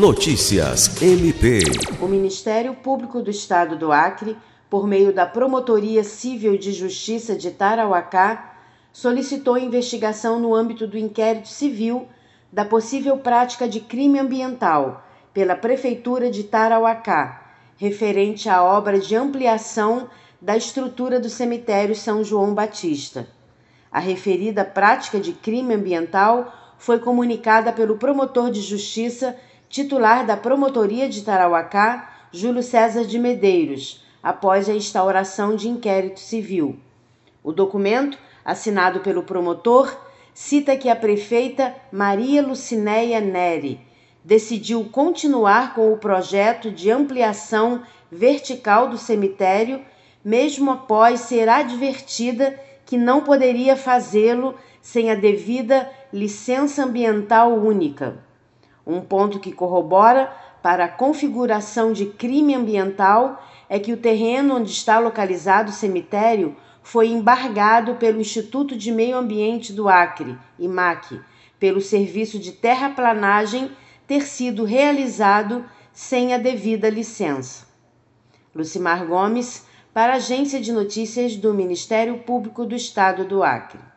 Notícias MP. O Ministério Público do Estado do Acre, por meio da Promotoria Civil de Justiça de Tarauacá, solicitou investigação no âmbito do inquérito civil da possível prática de crime ambiental pela Prefeitura de Tarauacá, referente à obra de ampliação da estrutura do cemitério São João Batista. A referida prática de crime ambiental foi comunicada pelo promotor de justiça titular da Promotoria de Tarauacá, Júlio César de Medeiros, após a instauração de inquérito civil. O documento, assinado pelo promotor, cita que a prefeita Maria Lucinéia Neri decidiu continuar com o projeto de ampliação vertical do cemitério, mesmo após ser advertida que não poderia fazê-lo sem a devida licença ambiental única. Um ponto que corrobora para a configuração de crime ambiental é que o terreno onde está localizado o cemitério foi embargado pelo Instituto de Meio Ambiente do Acre, IMAC, pelo serviço de terraplanagem ter sido realizado sem a devida licença. Lucimar Gomes, para a Agência de Notícias do Ministério Público do Estado do Acre.